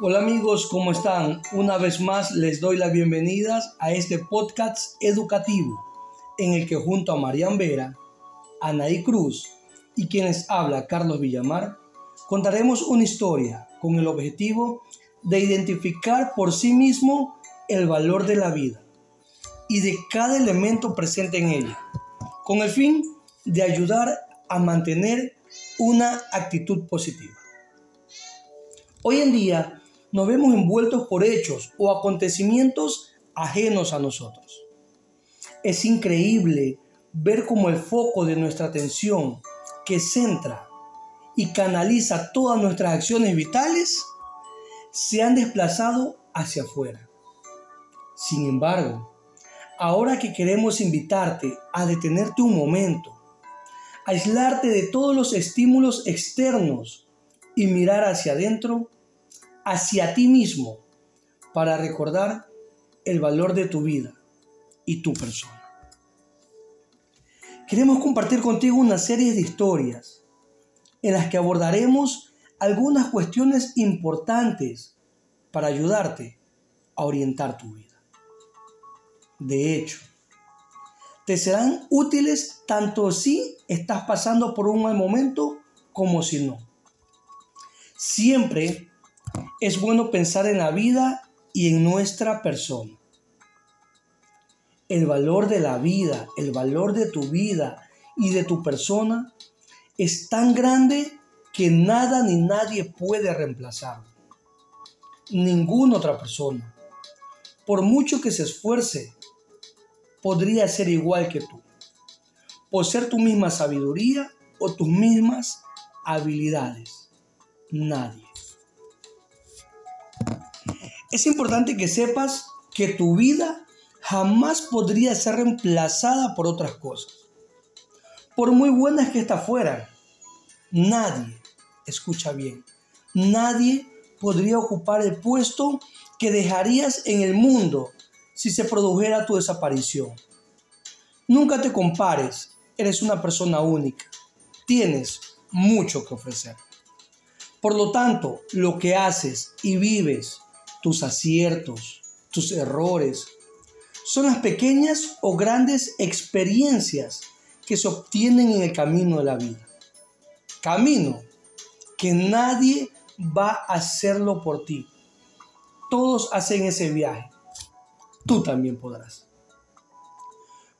Hola amigos, ¿cómo están? Una vez más les doy las bienvenidas a este podcast educativo en el que junto a Marian Vera, Anaí Cruz y quienes habla Carlos Villamar, contaremos una historia con el objetivo de identificar por sí mismo el valor de la vida y de cada elemento presente en ella, con el fin de ayudar a mantener una actitud positiva. Hoy en día nos vemos envueltos por hechos o acontecimientos ajenos a nosotros. Es increíble ver cómo el foco de nuestra atención que centra y canaliza todas nuestras acciones vitales se han desplazado hacia afuera. Sin embargo, ahora que queremos invitarte a detenerte un momento, aislarte de todos los estímulos externos y mirar hacia adentro, hacia ti mismo para recordar el valor de tu vida y tu persona. Queremos compartir contigo una serie de historias en las que abordaremos algunas cuestiones importantes para ayudarte a orientar tu vida. De hecho, te serán útiles tanto si estás pasando por un mal momento como si no. Siempre es bueno pensar en la vida y en nuestra persona. El valor de la vida, el valor de tu vida y de tu persona es tan grande que nada ni nadie puede reemplazarlo. Ninguna otra persona, por mucho que se esfuerce, podría ser igual que tú, por ser tu misma sabiduría o tus mismas habilidades. Nadie. Es importante que sepas que tu vida jamás podría ser reemplazada por otras cosas. Por muy buenas que éstas fueran, nadie, escucha bien, nadie podría ocupar el puesto que dejarías en el mundo si se produjera tu desaparición. Nunca te compares, eres una persona única, tienes mucho que ofrecer. Por lo tanto, lo que haces y vives tus aciertos, tus errores. Son las pequeñas o grandes experiencias que se obtienen en el camino de la vida. Camino que nadie va a hacerlo por ti. Todos hacen ese viaje. Tú también podrás.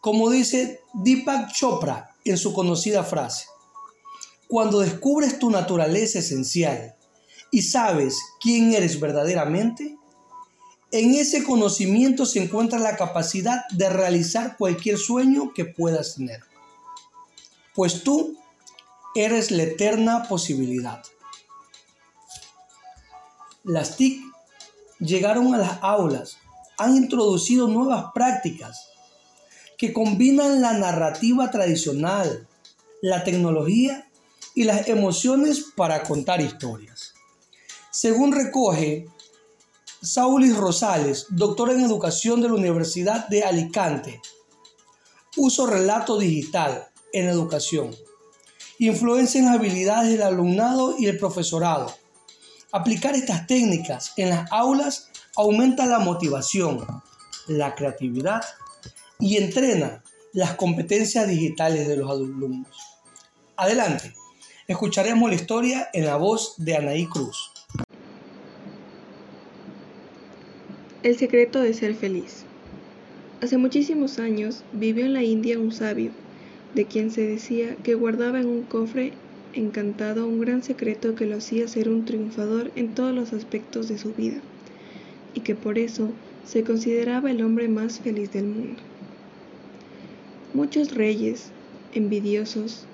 Como dice Deepak Chopra en su conocida frase, cuando descubres tu naturaleza esencial y sabes quién eres verdaderamente, en ese conocimiento se encuentra la capacidad de realizar cualquier sueño que puedas tener. Pues tú eres la eterna posibilidad. Las TIC llegaron a las aulas, han introducido nuevas prácticas que combinan la narrativa tradicional, la tecnología y las emociones para contar historias. Según recoge Saulis Rosales, doctor en educación de la Universidad de Alicante, uso relato digital en educación, influencia en las habilidades del alumnado y el profesorado. Aplicar estas técnicas en las aulas aumenta la motivación, la creatividad y entrena las competencias digitales de los alumnos. Adelante, escucharemos la historia en la voz de Anaí Cruz. El secreto de ser feliz. Hace muchísimos años vivió en la India un sabio, de quien se decía que guardaba en un cofre encantado un gran secreto que lo hacía ser un triunfador en todos los aspectos de su vida, y que por eso se consideraba el hombre más feliz del mundo. Muchos reyes, envidiosos,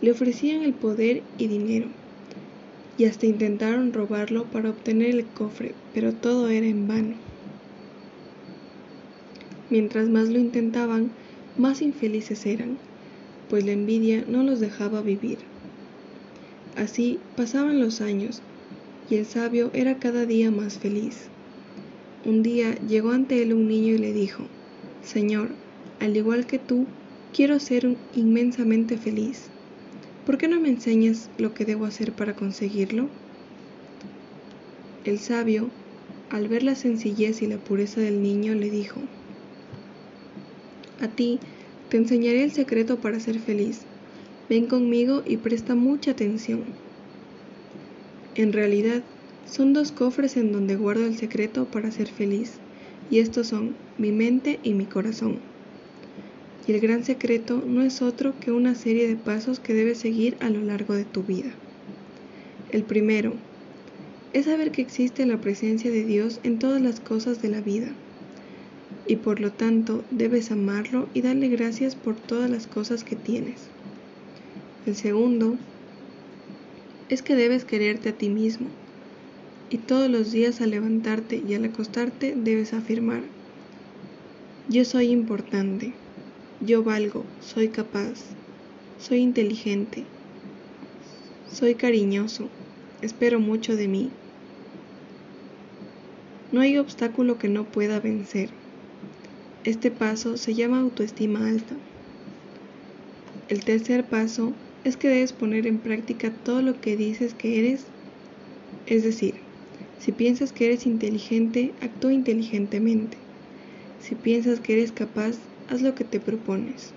le ofrecían el poder y dinero, y hasta intentaron robarlo para obtener el cofre, pero todo era en vano. Mientras más lo intentaban, más infelices eran, pues la envidia no los dejaba vivir. Así pasaban los años, y el sabio era cada día más feliz. Un día llegó ante él un niño y le dijo, Señor, al igual que tú, quiero ser inmensamente feliz. ¿Por qué no me enseñas lo que debo hacer para conseguirlo? El sabio, al ver la sencillez y la pureza del niño, le dijo, A ti te enseñaré el secreto para ser feliz. Ven conmigo y presta mucha atención. En realidad, son dos cofres en donde guardo el secreto para ser feliz, y estos son mi mente y mi corazón. Y el gran secreto no es otro que una serie de pasos que debes seguir a lo largo de tu vida. El primero es saber que existe la presencia de Dios en todas las cosas de la vida, y por lo tanto debes amarlo y darle gracias por todas las cosas que tienes. El segundo es que debes quererte a ti mismo y todos los días al levantarte y al acostarte debes afirmar, yo soy importante, yo valgo, soy capaz, soy inteligente, soy cariñoso, espero mucho de mí. No hay obstáculo que no pueda vencer. Este paso se llama autoestima alta. El tercer paso es que debes poner en práctica todo lo que dices que eres, es decir, si piensas que eres inteligente, actúa inteligentemente. Si piensas que eres capaz, haz lo que te propones.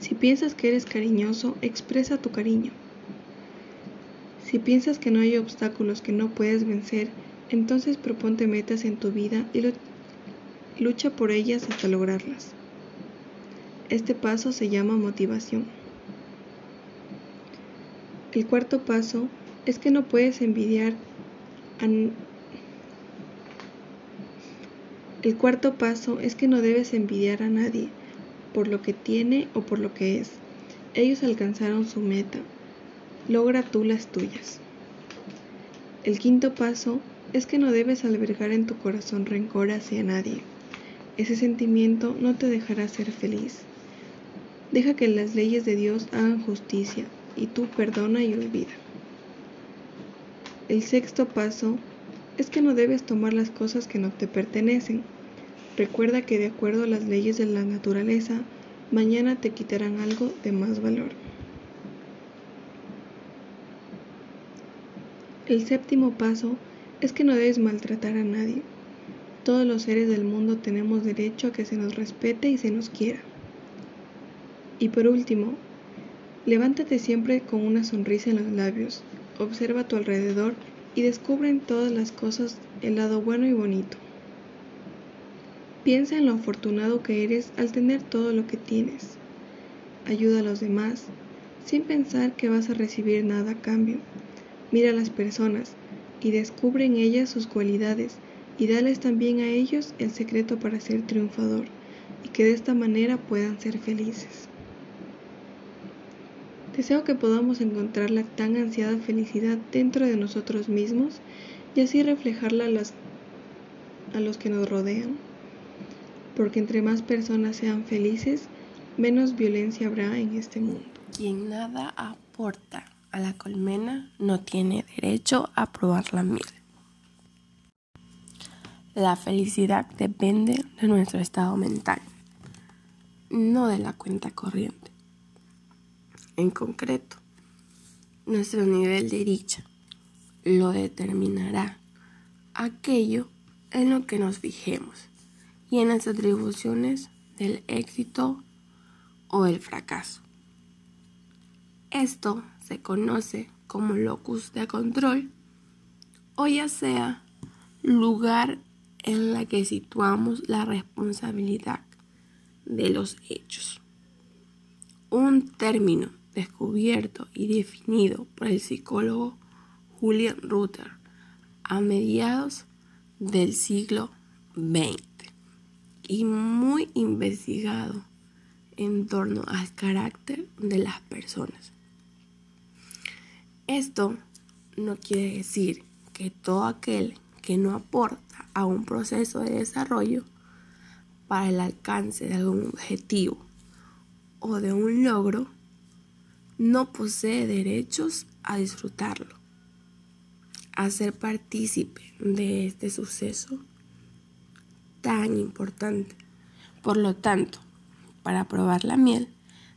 Si piensas que eres cariñoso, expresa tu cariño. Si piensas que no hay obstáculos que no puedes vencer, entonces proponte metas en tu vida y lucha por ellas hasta lograrlas. Este paso se llama motivación. El cuarto paso es que no puedes envidiar el cuarto paso es que no debes envidiar a nadie por lo que tiene o por lo que es. Ellos alcanzaron su meta. Logra tú las tuyas. El quinto paso es que no debes albergar en tu corazón rencor hacia nadie. Ese sentimiento no te dejará ser feliz. Deja que las leyes de Dios hagan justicia y tú perdona y olvida. El sexto paso es que no debes tomar las cosas que no te pertenecen. Recuerda que de acuerdo a las leyes de la naturaleza, mañana te quitarán algo de más valor. El séptimo paso es que no debes maltratar a nadie. Todos los seres del mundo tenemos derecho a que se nos respete y se nos quiera. Y por último, levántate siempre con una sonrisa en los labios, observa a tu alrededor y descubre en todas las cosas el lado bueno y bonito. Piensa en lo afortunado que eres al tener todo lo que tienes. Ayuda a los demás sin pensar que vas a recibir nada a cambio. Mira a las personas y descubre en ellas sus cualidades y dales también a ellos el secreto para ser triunfador y que de esta manera puedan ser felices. Deseo que podamos encontrar la tan ansiada felicidad dentro de nosotros mismos y así reflejarla a, los que nos rodean. Porque entre más personas sean felices, menos violencia habrá en este mundo. Quien nada aporta a la colmena no tiene derecho a probar la miel. La felicidad depende de nuestro estado mental, no de la cuenta corriente en concreto. Nuestro nivel de dicha lo determinará aquello en lo que nos fijemos y en las atribuciones del éxito o el fracaso. Esto se conoce como locus de control o ya sea lugar en la que situamos la responsabilidad de los hechos. Un término descubierto y definido por el psicólogo Julian Rutter a mediados del siglo XX y muy investigado en torno al carácter de las personas. Esto no quiere decir que todo aquel que no aporta a un proceso de desarrollo para el alcance de algún objetivo o de un logro no posee derechos a disfrutarlo. a ser partícipe de este suceso tan importante. Por lo tanto, para probar la miel,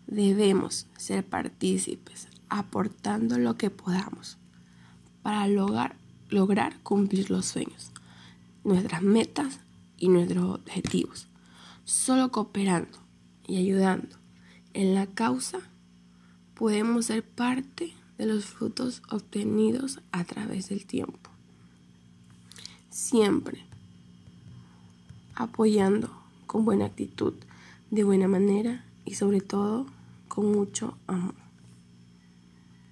debemos ser partícipes, aportando lo que podamos para lograr, lograr cumplir los sueños, nuestras metas y nuestros objetivos. Solo cooperando y ayudando en la causa podemos ser parte de los frutos obtenidos a través del tiempo. Siempre apoyando con buena actitud, de buena manera y sobre todo con mucho amor.